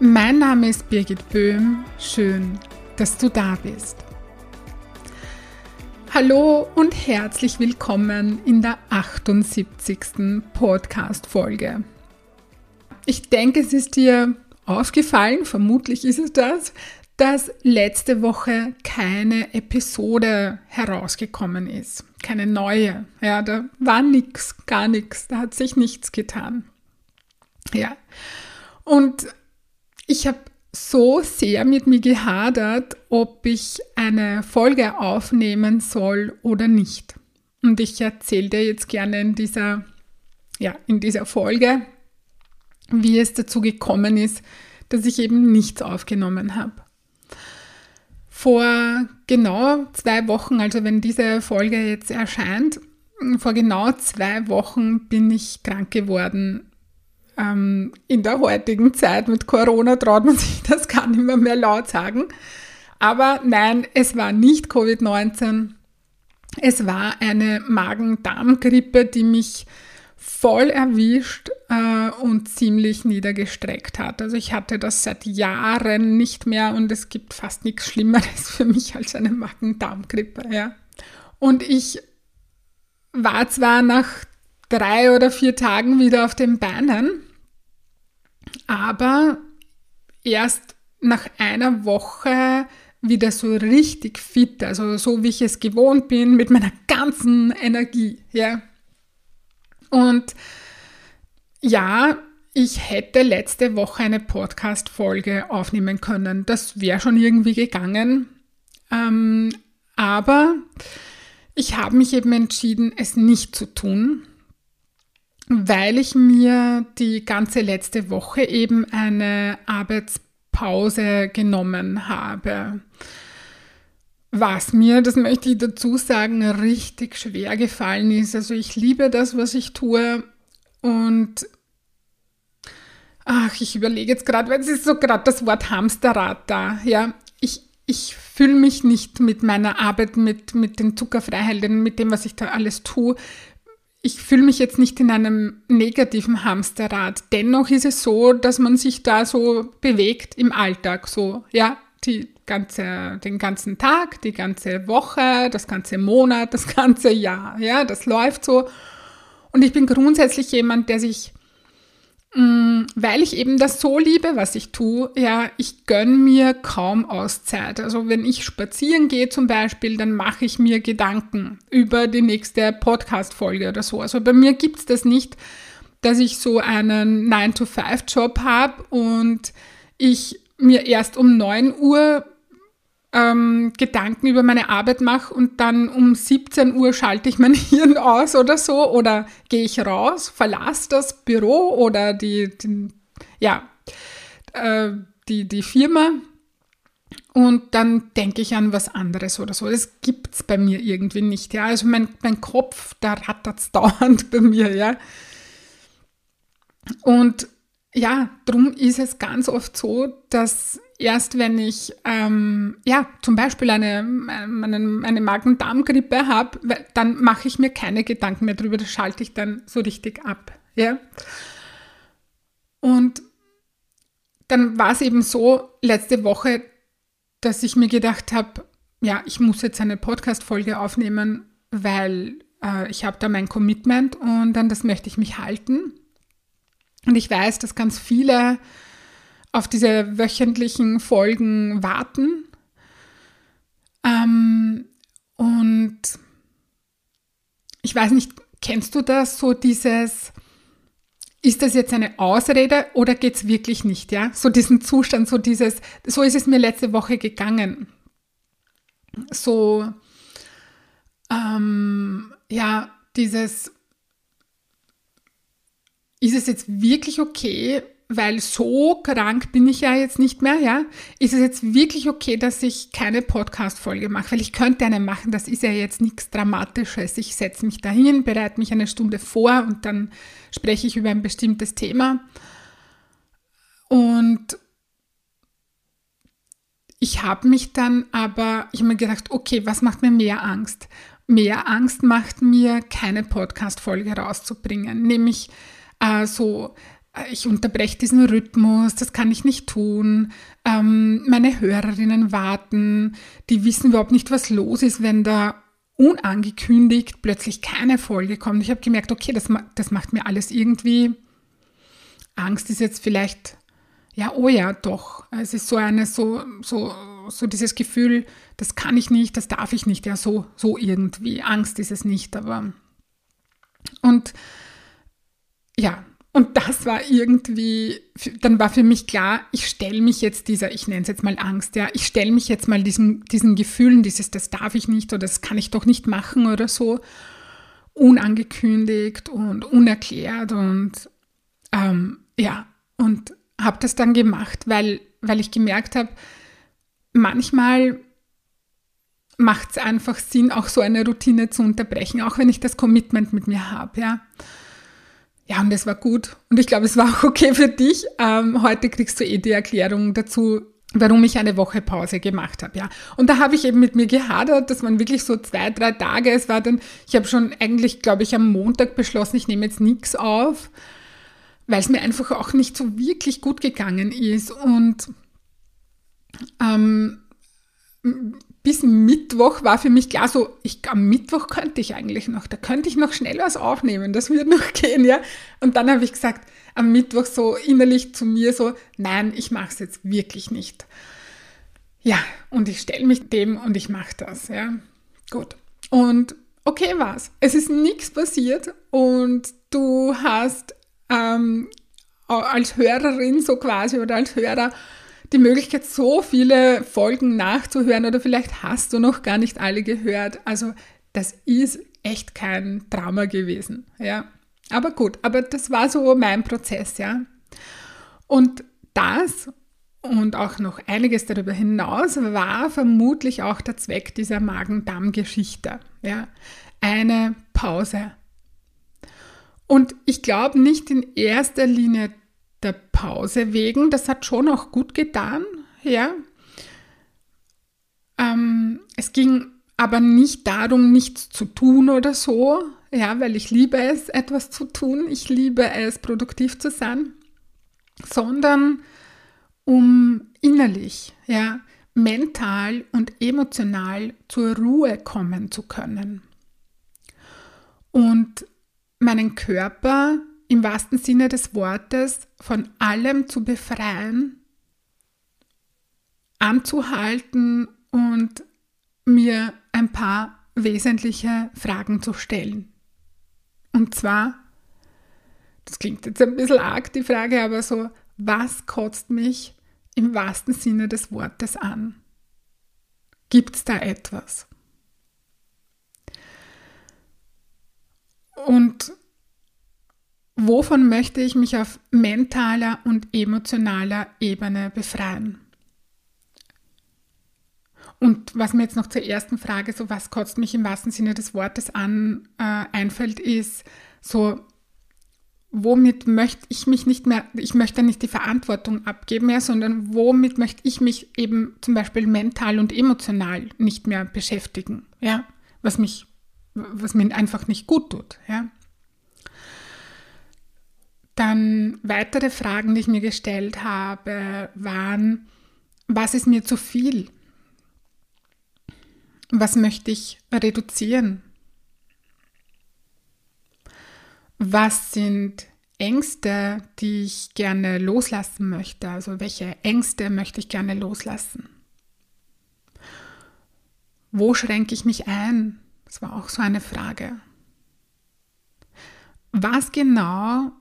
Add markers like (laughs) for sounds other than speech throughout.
Mein Name ist Birgit Böhm. Schön, dass du da bist. Hallo und herzlich willkommen in der 78. Podcast-Folge. Ich denke, es ist dir aufgefallen, vermutlich ist es das, dass letzte Woche keine Episode herausgekommen ist. Keine neue. Ja, da war nichts, gar nichts. Da hat sich nichts getan. Ja. Und ich habe so sehr mit mir gehadert, ob ich eine Folge aufnehmen soll oder nicht. Und ich erzähle dir jetzt gerne in dieser, ja, in dieser Folge, wie es dazu gekommen ist, dass ich eben nichts aufgenommen habe. Vor genau zwei Wochen, also wenn diese Folge jetzt erscheint, vor genau zwei Wochen bin ich krank geworden ähm, in der heutigen Zeit mit Corona traut man sich das gar nicht mehr, mehr laut sagen. Aber nein, es war nicht Covid-19. Es war eine Magen-Darm-Grippe, die mich voll erwischt äh, und ziemlich niedergestreckt hat. Also ich hatte das seit Jahren nicht mehr und es gibt fast nichts Schlimmeres für mich als eine Magen-Darm-Grippe. Ja. Und ich war zwar nach drei oder vier Tagen wieder auf den Beinen, aber erst nach einer Woche wieder so richtig fit, also so wie ich es gewohnt bin, mit meiner ganzen Energie, ja. Und ja, ich hätte letzte Woche eine Podcast-Folge aufnehmen können. Das wäre schon irgendwie gegangen. Ähm, aber ich habe mich eben entschieden, es nicht zu tun, weil ich mir die ganze letzte Woche eben eine Arbeitspause genommen habe. Was mir, das möchte ich dazu sagen, richtig schwer gefallen ist. Also ich liebe das, was ich tue und ach, ich überlege jetzt gerade, weil es ist so gerade das Wort Hamsterrad da. Ja, ich, ich fühle mich nicht mit meiner Arbeit, mit, mit den Zuckerfreiheiten, mit dem, was ich da alles tue, ich fühle mich jetzt nicht in einem negativen Hamsterrad. Dennoch ist es so, dass man sich da so bewegt im Alltag, so, ja, die ganze, den ganzen Tag, die ganze Woche, das ganze Monat, das (laughs) ganze Jahr, ja, das läuft so. Und ich bin grundsätzlich jemand, der sich weil ich eben das so liebe, was ich tue, ja, ich gönne mir kaum Auszeit. Also wenn ich spazieren gehe zum Beispiel, dann mache ich mir Gedanken über die nächste Podcast-Folge oder so. Also bei mir gibt es das nicht, dass ich so einen 9-to-5-Job habe und ich mir erst um 9 Uhr ähm, Gedanken über meine Arbeit mache und dann um 17 Uhr schalte ich mein (laughs) Hirn aus oder so oder gehe ich raus, verlasse das Büro oder die, die ja, äh, die, die Firma und dann denke ich an was anderes oder so. Das gibt es bei mir irgendwie nicht. Ja? Also mein, mein Kopf, da rattert es (laughs) dauernd bei mir. Ja? Und ja, darum ist es ganz oft so, dass erst wenn ich ähm, ja zum Beispiel eine, eine, eine Magen-Darm-Grippe habe, dann mache ich mir keine Gedanken mehr darüber, das schalte ich dann so richtig ab. Ja? Und dann war es eben so letzte Woche, dass ich mir gedacht habe, ja, ich muss jetzt eine Podcast-Folge aufnehmen, weil äh, ich habe da mein Commitment und dann das möchte ich mich halten. Und ich weiß, dass ganz viele auf diese wöchentlichen Folgen warten. Ähm, und ich weiß nicht, kennst du das, so dieses, ist das jetzt eine Ausrede oder geht es wirklich nicht, ja? So diesen Zustand, so dieses, so ist es mir letzte Woche gegangen. So, ähm, ja, dieses, ist es jetzt wirklich okay, weil so krank bin ich ja jetzt nicht mehr, ja. Ist es jetzt wirklich okay, dass ich keine Podcast-Folge mache? Weil ich könnte eine machen, das ist ja jetzt nichts Dramatisches. Ich setze mich dahin, bereite mich eine Stunde vor und dann spreche ich über ein bestimmtes Thema. Und ich habe mich dann aber, ich habe mir gedacht, okay, was macht mir mehr Angst? Mehr Angst macht mir, keine Podcast-Folge rauszubringen. Nämlich äh, so, ich unterbreche diesen Rhythmus, das kann ich nicht tun. Ähm, meine Hörerinnen warten, die wissen überhaupt nicht, was los ist, wenn da unangekündigt plötzlich keine Folge kommt. Ich habe gemerkt, okay, das, das macht mir alles irgendwie. Angst ist jetzt vielleicht, ja, oh ja, doch. Es ist so eine, so, so, so dieses Gefühl, das kann ich nicht, das darf ich nicht, ja, so, so irgendwie. Angst ist es nicht, aber. Und ja, und das war irgendwie, dann war für mich klar, ich stelle mich jetzt dieser, ich nenne es jetzt mal Angst, ja, ich stelle mich jetzt mal diesen, diesen Gefühlen, dieses, das darf ich nicht oder das kann ich doch nicht machen oder so, unangekündigt und unerklärt und ähm, ja, und habe das dann gemacht, weil, weil ich gemerkt habe, manchmal macht es einfach Sinn, auch so eine Routine zu unterbrechen, auch wenn ich das Commitment mit mir habe, ja. Ja, und es war gut. Und ich glaube, es war auch okay für dich. Ähm, heute kriegst du eh die Erklärung dazu, warum ich eine Woche Pause gemacht habe, ja. Und da habe ich eben mit mir gehadert, das waren wirklich so zwei, drei Tage. Es war dann, ich habe schon eigentlich, glaube ich, am Montag beschlossen, ich nehme jetzt nichts auf, weil es mir einfach auch nicht so wirklich gut gegangen ist. Und ähm, bis Mittwoch war für mich klar, so, ich, am Mittwoch könnte ich eigentlich noch, da könnte ich noch schnell was aufnehmen, das wird (laughs) noch gehen, ja. Und dann habe ich gesagt, am Mittwoch so innerlich zu mir so, nein, ich mache es jetzt wirklich nicht. Ja, und ich stelle mich dem und ich mache das, ja. Gut. Und okay war's. Es ist nichts passiert und du hast ähm, als Hörerin so quasi oder als Hörer die Möglichkeit, so viele Folgen nachzuhören oder vielleicht hast du noch gar nicht alle gehört. Also das ist echt kein Drama gewesen, ja. Aber gut, aber das war so mein Prozess, ja. Und das und auch noch einiges darüber hinaus war vermutlich auch der Zweck dieser Magen-Darm-Geschichte, ja. Eine Pause. Und ich glaube nicht in erster Linie der Pause wegen. Das hat schon auch gut getan, ja. Ähm, es ging aber nicht darum, nichts zu tun oder so, ja, weil ich liebe es, etwas zu tun. Ich liebe es, produktiv zu sein, sondern um innerlich, ja, mental und emotional zur Ruhe kommen zu können. Und meinen Körper im wahrsten Sinne des Wortes von allem zu befreien, anzuhalten und mir ein paar wesentliche Fragen zu stellen. Und zwar, das klingt jetzt ein bisschen arg, die Frage, aber so, was kotzt mich im wahrsten Sinne des Wortes an? Gibt es da etwas? Und wovon möchte ich mich auf mentaler und emotionaler Ebene befreien? Und was mir jetzt noch zur ersten Frage, so was kotzt mich im wahrsten Sinne des Wortes an, äh, einfällt, ist so, womit möchte ich mich nicht mehr, ich möchte nicht die Verantwortung abgeben mehr, sondern womit möchte ich mich eben zum Beispiel mental und emotional nicht mehr beschäftigen, ja, was mich, was mir einfach nicht gut tut, ja. Dann weitere Fragen, die ich mir gestellt habe, waren, was ist mir zu viel? Was möchte ich reduzieren? Was sind Ängste, die ich gerne loslassen möchte? Also welche Ängste möchte ich gerne loslassen? Wo schränke ich mich ein? Das war auch so eine Frage. Was genau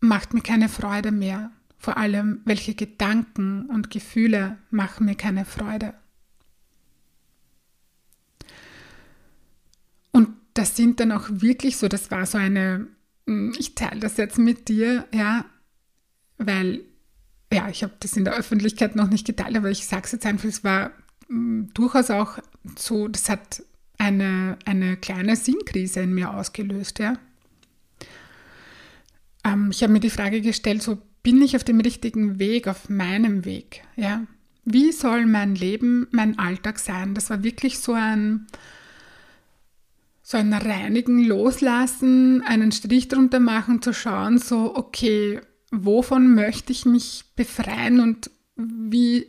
macht mir keine Freude mehr. Vor allem, welche Gedanken und Gefühle machen mir keine Freude. Und das sind dann auch wirklich so, das war so eine, hm, ich teile das jetzt mit dir, ja, weil, ja, ich habe das in der Öffentlichkeit noch nicht geteilt, aber ich sage es jetzt einfach, es war mh, durchaus auch so, das hat eine, eine kleine Sinnkrise in mir ausgelöst, ja. Ähm, ich habe mir die Frage gestellt, so bin ich auf dem richtigen Weg, auf meinem Weg, ja. Wie soll mein Leben, mein Alltag sein? Das war wirklich so ein, so ein Reinigen, Loslassen, einen Strich drunter machen, zu schauen, so, okay, wovon möchte ich mich befreien und wie,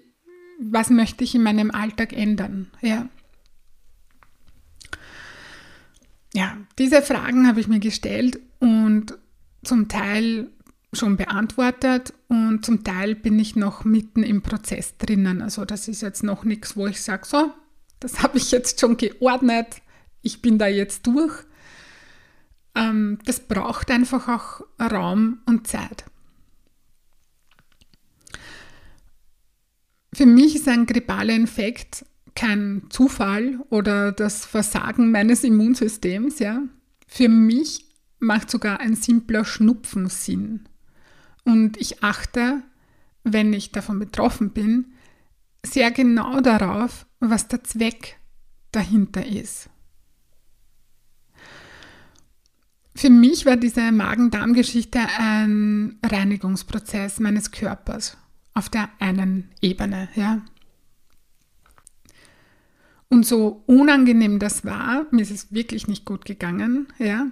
was möchte ich in meinem Alltag ändern? Ja. Ja, diese Fragen habe ich mir gestellt und zum Teil schon beantwortet und zum Teil bin ich noch mitten im Prozess drinnen. Also das ist jetzt noch nichts, wo ich sage, so, das (laughs) habe ich jetzt schon geordnet, ich bin da jetzt durch. Ähm, das braucht einfach auch Raum und Zeit. Für mich ist ein grippaler Infekt kein Zufall oder das Versagen meines Immunsystems. Ja. Für mich macht sogar ein simpler Schnupfen Sinn. Und ich achte, wenn ich davon betroffen bin, sehr genau darauf, was der Zweck dahinter ist. Für mich war diese Magen-Darm-Geschichte ein Reinigungsprozess meines Körpers auf der einen Ebene, ja. Und so unangenehm das war, mir ist es wirklich nicht gut gegangen, ja.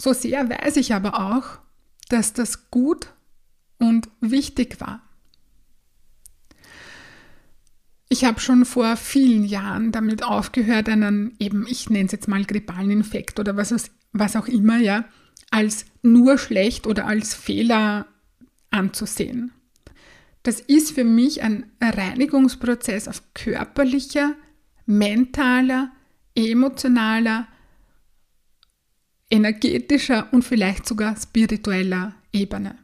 So sehr weiß ich aber auch, dass das gut und wichtig war. Ich habe schon vor vielen Jahren damit aufgehört, einen eben, ich nenne es jetzt mal grippalen Infekt oder was, was auch immer, ja, als nur schlecht oder als Fehler anzusehen. Das ist für mich ein Reinigungsprozess auf körperlicher, mentaler, emotionaler, energetischer und vielleicht sogar spiritueller Ebene.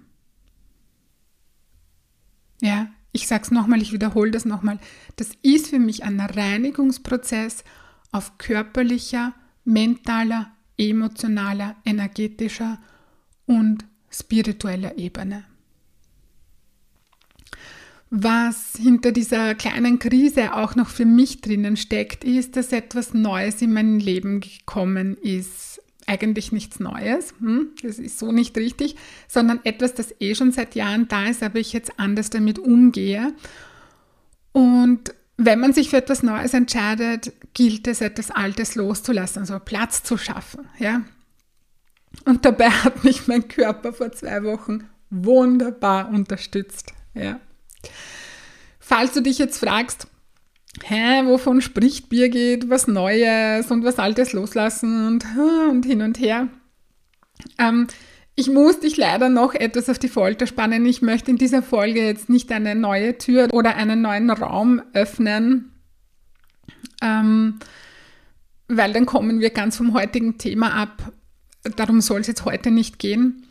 Ja, ich sage es nochmal, ich wiederhole das nochmal. Das ist für mich ein Reinigungsprozess auf körperlicher, mentaler, emotionaler, energetischer und spiritueller Ebene. Was hinter dieser kleinen Krise auch noch für mich drinnen steckt, ist, dass etwas Neues in mein Leben gekommen ist eigentlich nichts Neues, hm, das ist so nicht richtig, sondern etwas, das eh schon seit Jahren da ist, aber ich jetzt anders damit umgehe. Und wenn man sich für etwas Neues entscheidet, gilt es, etwas Altes loszulassen, also Platz zu schaffen. Ja? Und dabei hat mich mein Körper vor zwei Wochen wunderbar unterstützt. Ja? Falls du dich jetzt fragst, hä, wovon spricht Birgit, was Neues und was Altes loslassen und, und hin und her. Ähm, ich muss dich leider noch etwas auf die Folter spannen. Ich möchte in dieser Folge jetzt nicht eine neue Tür oder einen neuen Raum öffnen, ähm, weil dann kommen wir ganz vom heutigen Thema ab. Darum soll es jetzt heute nicht gehen.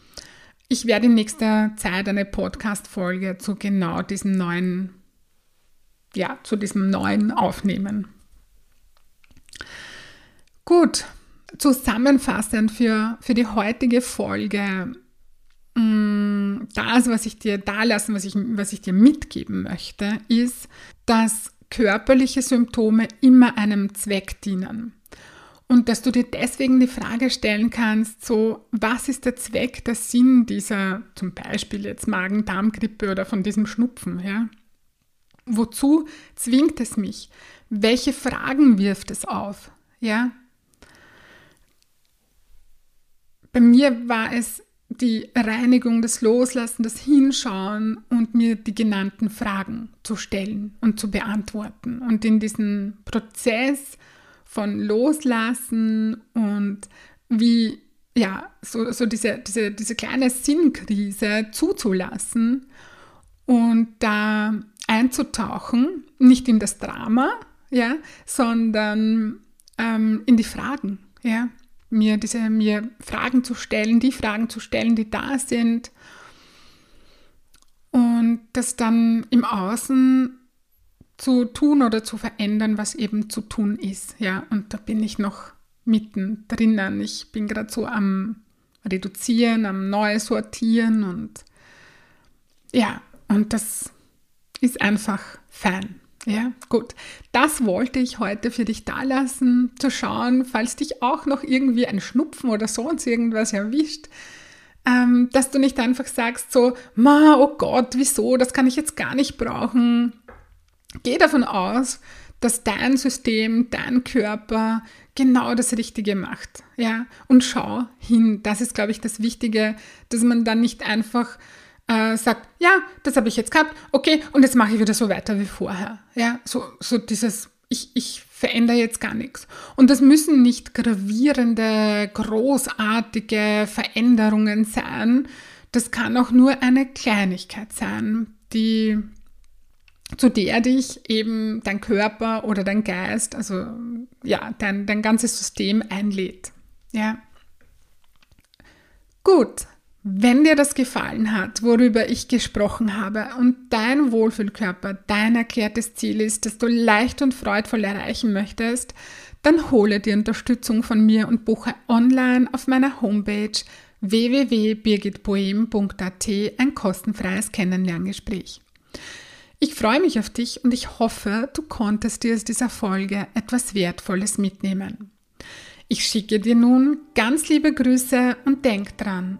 Ich werde in nächster Zeit eine Podcast-Folge zu genau diesem neuen ja, zu diesem neuen aufnehmen. Gut, zusammenfassend für, für die heutige Folge, mm, das, was ich dir da lassen, was ich, was ich dir mitgeben möchte, ist, dass körperliche Symptome immer einem Zweck dienen. Und dass du dir deswegen die Frage stellen kannst, so, was ist der Zweck, der Sinn dieser, zum Beispiel jetzt Magen-Darm-Grippe oder von diesem Schnupfen, ja? Wozu zwingt es mich? Welche Fragen wirft es auf? Ja? Bei mir war es die Reinigung, das Loslassen, das Hinschauen und mir die genannten Fragen zu stellen und zu beantworten. Und in diesen Prozess von Loslassen und wie, ja, so, so diese, diese, diese kleine Sinnkrise zuzulassen und da einzutauchen, nicht in das Drama, ja, sondern ähm, in die Fragen, ja, mir diese mir Fragen zu stellen, die Fragen zu stellen, die da sind. Und das dann im Außen zu tun oder zu verändern, was eben zu tun ist, ja, und da bin ich noch mitten drinnen. Ich bin gerade so am Reduzieren, am Neu sortieren und ja, und das ist einfach fein. Ja, gut. Das wollte ich heute für dich da lassen, zu schauen, falls dich auch noch irgendwie ein Schnupfen oder sonst irgendwas erwischt, ähm, dass du nicht einfach sagst so, ma, oh Gott, wieso, das kann ich jetzt gar nicht brauchen. Geh davon aus, dass dein System, dein Körper genau das Richtige macht. Ja, und schau hin. Das ist, glaube ich, das Wichtige, dass man dann nicht einfach äh, sagt, ja, das habe ich jetzt gehabt, okay, und jetzt mache ich wieder so weiter wie vorher. Ja, so, so dieses, ich, ich verändere jetzt gar nichts. Und das müssen nicht gravierende, großartige Veränderungen sein. Das kann auch nur eine Kleinigkeit sein, die zu der dich eben dein Körper oder dein Geist, also ja, dein, dein ganzes System einlädt. Ja. Gut, wenn dir das gefallen hat, worüber ich gesprochen habe und dein Wohlfühlkörper dein erklärtes Ziel ist, das du leicht und freudvoll erreichen möchtest, dann hole dir Unterstützung von mir und buche online auf meiner Homepage www.birgitboehm.at ein kostenfreies Kennenlerngespräch. Ich freue mich auf dich und ich hoffe, du konntest dir aus dieser Folge etwas Wertvolles mitnehmen. Ich schicke dir nun ganz liebe Grüße und denk dran,